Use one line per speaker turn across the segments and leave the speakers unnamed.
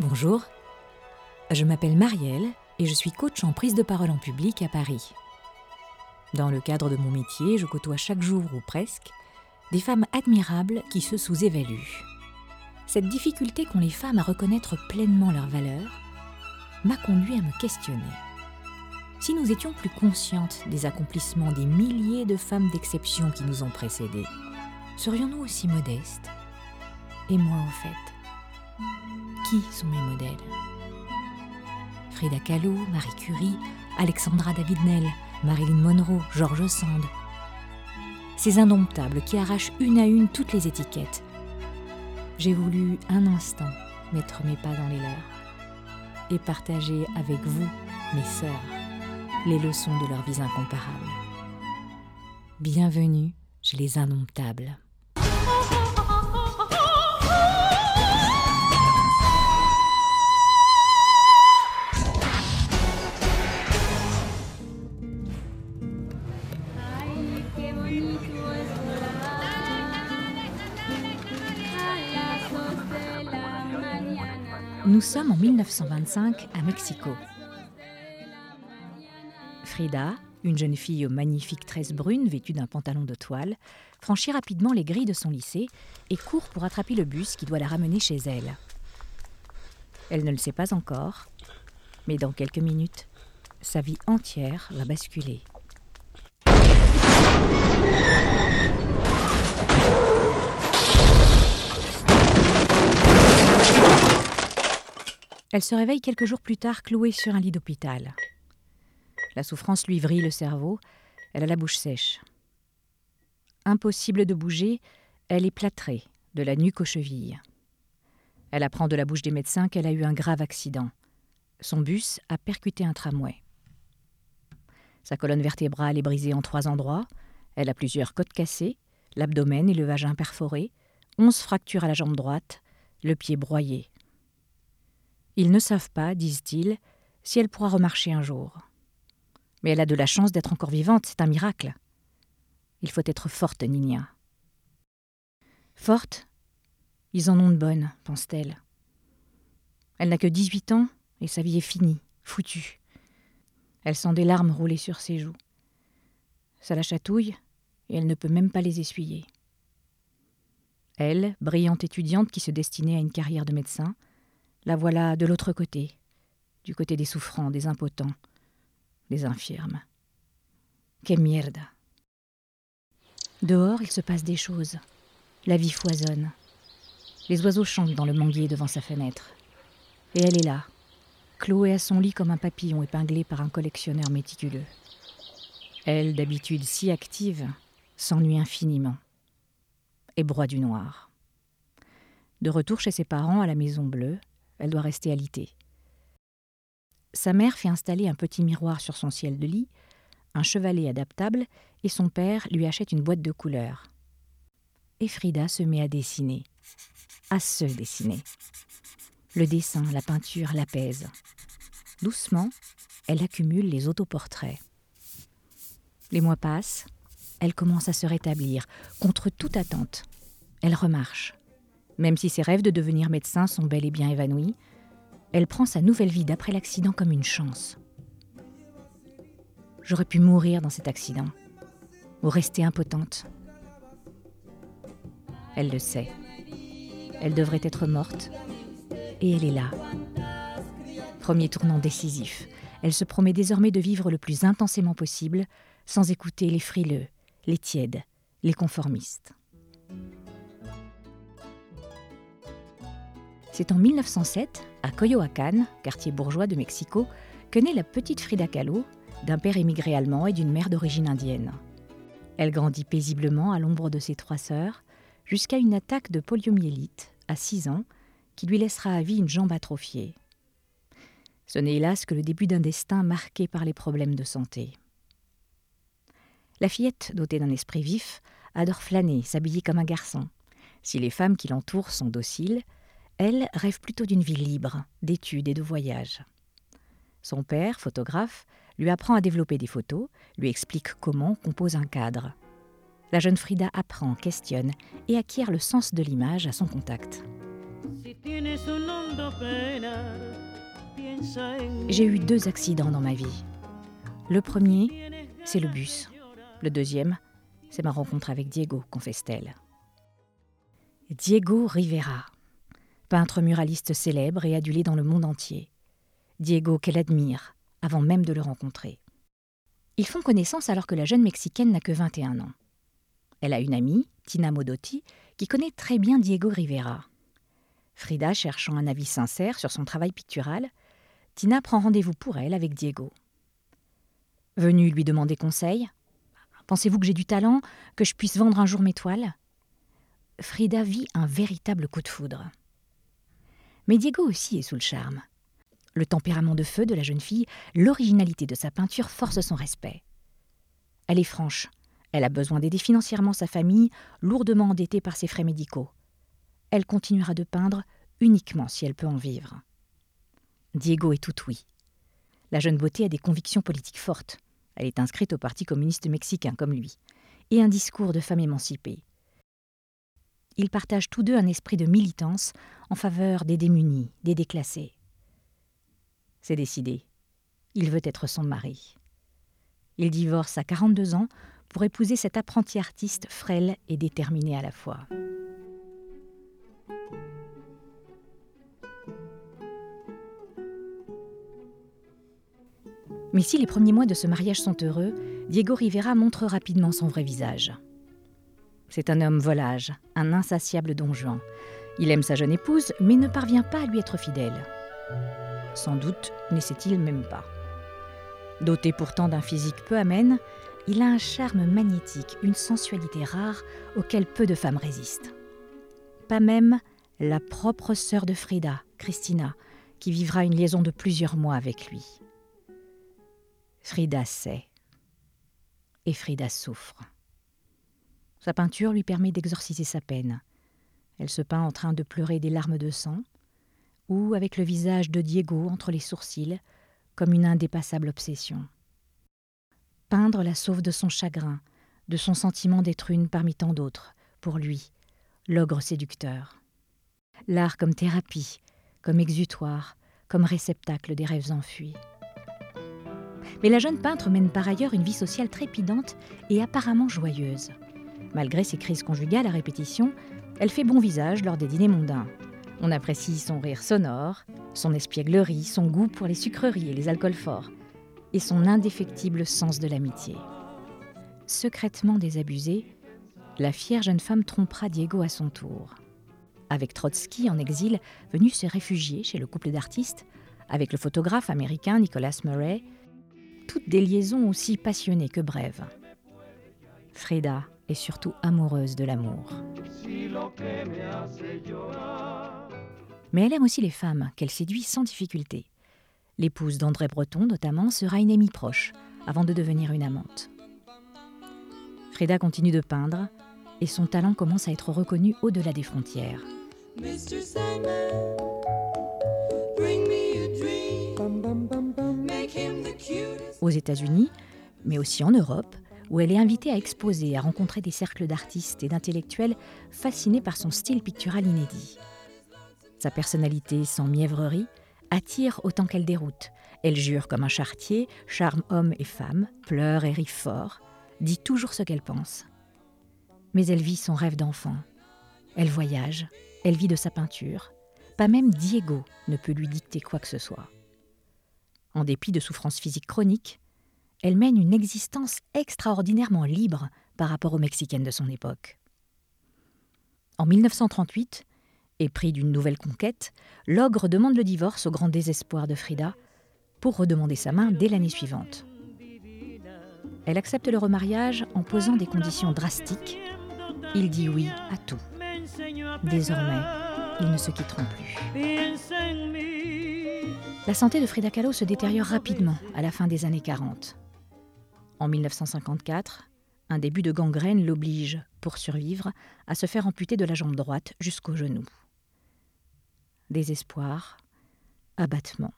Bonjour, je m'appelle Marielle et je suis coach en prise de parole en public à Paris. Dans le cadre de mon métier, je côtoie chaque jour ou presque des femmes admirables qui se sous-évaluent. Cette difficulté qu'ont les femmes à reconnaître pleinement leur valeur m'a conduit à me questionner. Si nous étions plus conscientes des accomplissements des milliers de femmes d'exception qui nous ont précédées, serions-nous aussi modestes? Et moi, au fait, qui sont mes modèles? Frida Kahlo, Marie Curie, Alexandra David-Nel, Marilyn Monroe, George Sand. Ces indomptables qui arrachent une à une toutes les étiquettes. J'ai voulu un instant mettre mes pas dans les leurs et partager avec vous, mes sœurs, les leçons de leurs vies incomparables. Bienvenue chez les indomptables. Nous sommes en 1925 à Mexico. Frida, une jeune fille aux magnifiques tresses brunes vêtue d'un pantalon de toile, franchit rapidement les grilles de son lycée et court pour attraper le bus qui doit la ramener chez elle. Elle ne le sait pas encore, mais dans quelques minutes, sa vie entière va basculer. Elle se réveille quelques jours plus tard clouée sur un lit d'hôpital. La souffrance lui vrille le cerveau, elle a la bouche sèche. Impossible de bouger, elle est plâtrée, de la nuque aux chevilles. Elle apprend de la bouche des médecins qu'elle a eu un grave accident. Son bus a percuté un tramway. Sa colonne vertébrale est brisée en trois endroits, elle a plusieurs côtes cassées, l'abdomen et le vagin perforés, onze fractures à la jambe droite, le pied broyé. Ils ne savent pas, disent-ils, si elle pourra remarcher un jour. Mais elle a de la chance d'être encore vivante, c'est un miracle. Il faut être forte, Nina. Forte? Ils en ont de bonnes, pense-t-elle. Elle n'a que dix-huit ans et sa vie est finie, foutue. Elle sent des larmes rouler sur ses joues. Ça la chatouille et elle ne peut même pas les essuyer. Elle, brillante étudiante qui se destinait à une carrière de médecin, la voilà de l'autre côté, du côté des souffrants, des impotents, des infirmes. Que mierda. Dehors, il se passe des choses. La vie foisonne. Les oiseaux chantent dans le manguier devant sa fenêtre. Et elle est là, clouée à son lit comme un papillon épinglé par un collectionneur méticuleux. Elle, d'habitude si active, s'ennuie infiniment et broie du noir. De retour chez ses parents à la Maison Bleue, elle doit rester alitée. Sa mère fait installer un petit miroir sur son ciel de lit, un chevalet adaptable, et son père lui achète une boîte de couleurs. Et Frida se met à dessiner, à se dessiner. Le dessin, la peinture l'apaisent. Doucement, elle accumule les autoportraits. Les mois passent, elle commence à se rétablir, contre toute attente. Elle remarche. Même si ses rêves de devenir médecin sont bel et bien évanouis, elle prend sa nouvelle vie d'après l'accident comme une chance. J'aurais pu mourir dans cet accident, ou rester impotente. Elle le sait. Elle devrait être morte, et elle est là. Premier tournant décisif. Elle se promet désormais de vivre le plus intensément possible, sans écouter les frileux, les tièdes, les conformistes. C'est en 1907, à Coyoacán, quartier bourgeois de Mexico, que naît la petite Frida Kahlo, d'un père émigré allemand et d'une mère d'origine indienne. Elle grandit paisiblement à l'ombre de ses trois sœurs, jusqu'à une attaque de poliomyélite, à 6 ans, qui lui laissera à vie une jambe atrophiée. Ce n'est hélas que le début d'un destin marqué par les problèmes de santé. La fillette, dotée d'un esprit vif, adore flâner, s'habiller comme un garçon. Si les femmes qui l'entourent sont dociles, elle rêve plutôt d'une vie libre, d'études et de voyages. Son père, photographe, lui apprend à développer des photos, lui explique comment on compose un cadre. La jeune Frida apprend, questionne et acquiert le sens de l'image à son contact. J'ai eu deux accidents dans ma vie. Le premier, c'est le bus. Le deuxième, c'est ma rencontre avec Diego, confesse-t-elle. Diego Rivera, peintre muraliste célèbre et adulé dans le monde entier. Diego qu'elle admire, avant même de le rencontrer. Ils font connaissance alors que la jeune Mexicaine n'a que 21 ans. Elle a une amie, Tina Modotti, qui connaît très bien Diego Rivera. Frida cherchant un avis sincère sur son travail pictural, Tina prend rendez-vous pour elle avec Diego. Venue lui demander conseil, Pensez-vous que j'ai du talent, que je puisse vendre un jour mes toiles? Frida vit un véritable coup de foudre. Mais Diego aussi est sous le charme. Le tempérament de feu de la jeune fille, l'originalité de sa peinture force son respect. Elle est franche. Elle a besoin d'aider financièrement sa famille, lourdement endettée par ses frais médicaux. Elle continuera de peindre uniquement si elle peut en vivre. Diego est tout oui. La jeune beauté a des convictions politiques fortes. Elle est inscrite au Parti communiste mexicain comme lui, et un discours de femme émancipée. Ils partagent tous deux un esprit de militance en faveur des démunis, des déclassés. C'est décidé. Il veut être son mari. Il divorce à 42 ans pour épouser cet apprenti artiste frêle et déterminé à la fois. Mais si les premiers mois de ce mariage sont heureux, Diego Rivera montre rapidement son vrai visage. C'est un homme volage, un insatiable don Juan. Il aime sa jeune épouse, mais ne parvient pas à lui être fidèle. Sans doute n'essaie-t-il même pas. Doté pourtant d'un physique peu amène, il a un charme magnétique, une sensualité rare auquel peu de femmes résistent. Pas même la propre sœur de Frida, Christina, qui vivra une liaison de plusieurs mois avec lui. Frida sait. Et Frida souffre. Sa peinture lui permet d'exorciser sa peine. Elle se peint en train de pleurer des larmes de sang, ou avec le visage de Diego entre les sourcils, comme une indépassable obsession. Peindre la sauve de son chagrin, de son sentiment d'être une parmi tant d'autres, pour lui, l'ogre séducteur. L'art comme thérapie, comme exutoire, comme réceptacle des rêves enfuis. Mais la jeune peintre mène par ailleurs une vie sociale trépidante et apparemment joyeuse. Malgré ses crises conjugales à répétition, elle fait bon visage lors des dîners mondains. On apprécie son rire sonore, son espièglerie, son goût pour les sucreries et les alcools forts, et son indéfectible sens de l'amitié. Secrètement désabusée, la fière jeune femme trompera Diego à son tour. Avec Trotsky en exil, venu se réfugier chez le couple d'artistes, avec le photographe américain Nicholas Murray, toutes des liaisons aussi passionnées que brèves. Frida est surtout amoureuse de l'amour. Mais elle aime aussi les femmes, qu'elle séduit sans difficulté. L'épouse d'André Breton, notamment, sera une amie proche, avant de devenir une amante. Frida continue de peindre, et son talent commence à être reconnu au-delà des frontières. aux États-Unis, mais aussi en Europe, où elle est invitée à exposer, à rencontrer des cercles d'artistes et d'intellectuels fascinés par son style pictural inédit. Sa personnalité sans mièvrerie attire autant qu'elle déroute. Elle jure comme un chartier, charme homme et femme, pleure et rit fort, dit toujours ce qu'elle pense. Mais elle vit son rêve d'enfant. Elle voyage, elle vit de sa peinture. Pas même Diego ne peut lui dicter quoi que ce soit. En dépit de souffrances physiques chroniques, elle mène une existence extraordinairement libre par rapport aux Mexicaines de son époque. En 1938, épris d'une nouvelle conquête, l'ogre demande le divorce au grand désespoir de Frida pour redemander sa main dès l'année suivante. Elle accepte le remariage en posant des conditions drastiques. Il dit oui à tout. Désormais, ils ne se quitteront plus. La santé de Frida Kahlo se détériore rapidement à la fin des années 40. En 1954, un début de gangrène l'oblige, pour survivre, à se faire amputer de la jambe droite jusqu'au genou. Désespoir, abattement.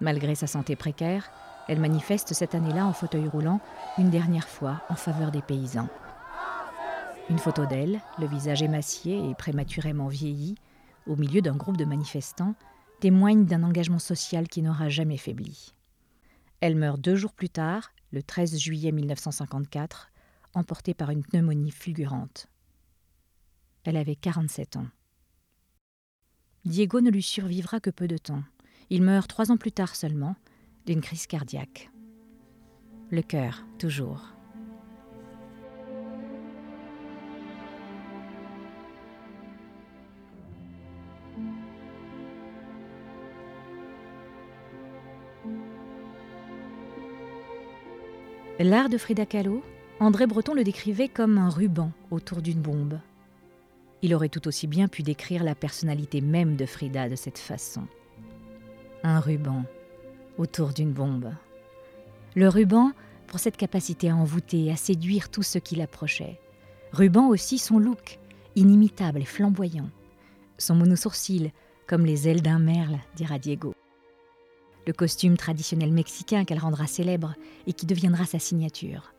Malgré sa santé précaire, elle manifeste cette année-là en fauteuil roulant une dernière fois en faveur des paysans. Une photo d'elle, le visage émacié et prématurément vieilli, au milieu d'un groupe de manifestants, témoigne d'un engagement social qui n'aura jamais faibli. Elle meurt deux jours plus tard, le 13 juillet 1954, emportée par une pneumonie fulgurante. Elle avait 47 ans. Diego ne lui survivra que peu de temps. Il meurt trois ans plus tard seulement, d'une crise cardiaque. Le cœur, toujours. L'art de Frida Kahlo, André Breton le décrivait comme un ruban autour d'une bombe. Il aurait tout aussi bien pu décrire la personnalité même de Frida de cette façon. Un ruban autour d'une bombe. Le ruban pour cette capacité à envoûter, à séduire tout ce qui l'approchait. Ruban aussi son look, inimitable et flamboyant. Son monosourcil, comme les ailes d'un merle, dira Diego le costume traditionnel mexicain qu'elle rendra célèbre et qui deviendra sa signature.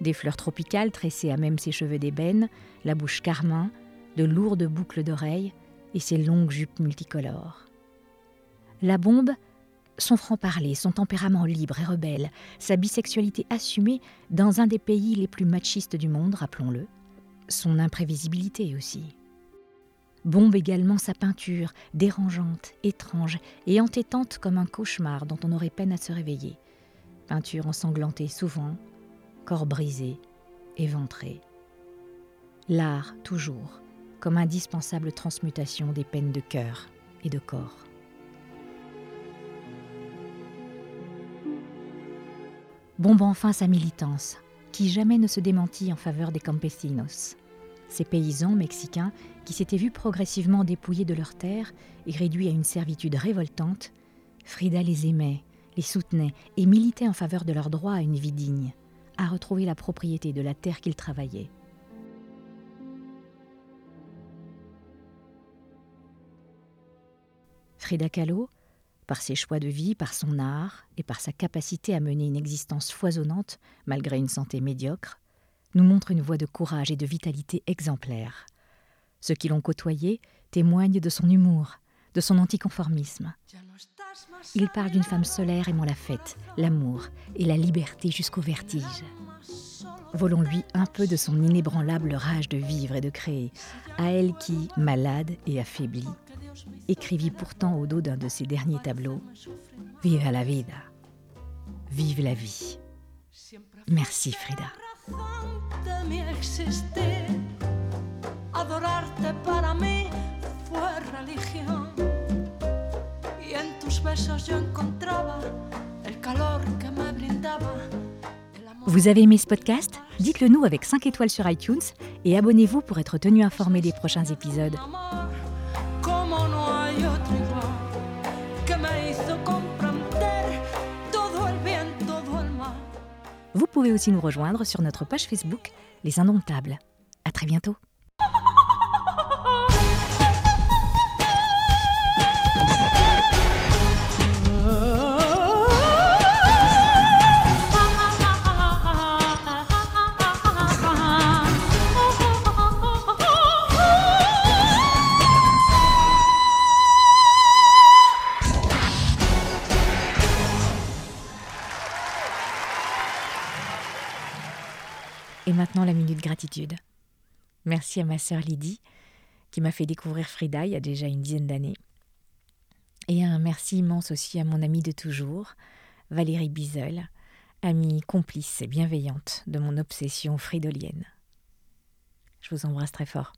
Des fleurs tropicales tressées à même ses cheveux d'ébène, la bouche carmin, de lourdes boucles d'oreilles et ses longues jupes multicolores. La bombe, son franc-parler, son tempérament libre et rebelle, sa bisexualité assumée dans un des pays les plus machistes du monde, rappelons-le, son imprévisibilité aussi. Bombe également sa peinture, dérangeante, étrange et entêtante comme un cauchemar dont on aurait peine à se réveiller. Peinture ensanglantée souvent, corps brisé, éventré. L'art, toujours, comme indispensable transmutation des peines de cœur et de corps. Bombe enfin sa militance, qui jamais ne se démentit en faveur des campesinos. Ces paysans mexicains qui s'étaient vus progressivement dépouillés de leurs terres et réduits à une servitude révoltante, Frida les aimait, les soutenait et militait en faveur de leur droit à une vie digne, à retrouver la propriété de la terre qu'ils travaillaient. Frida Kahlo, par ses choix de vie, par son art et par sa capacité à mener une existence foisonnante malgré une santé médiocre, nous montre une voie de courage et de vitalité exemplaire. Ceux qui l'ont côtoyé témoignent de son humour, de son anticonformisme. Il parle d'une femme solaire aimant la fête, l'amour et la liberté jusqu'au vertige. Volons-lui un peu de son inébranlable rage de vivre et de créer, à elle qui, malade et affaiblie, écrivit pourtant au dos d'un de ses derniers tableaux Vive la vida, vive la vie. Merci Frida. Vous avez aimé ce podcast? Dites-le nous avec 5 étoiles sur iTunes et abonnez-vous pour être tenu informé des prochains épisodes. Pouvez aussi nous rejoindre sur notre page Facebook Les Indomptables. À très bientôt. La minute gratitude. Merci à ma sœur Lydie qui m'a fait découvrir Frida il y a déjà une dizaine d'années. Et un merci immense aussi à mon amie de toujours, Valérie Bizel, amie complice et bienveillante de mon obsession fridolienne. Je vous embrasse très fort.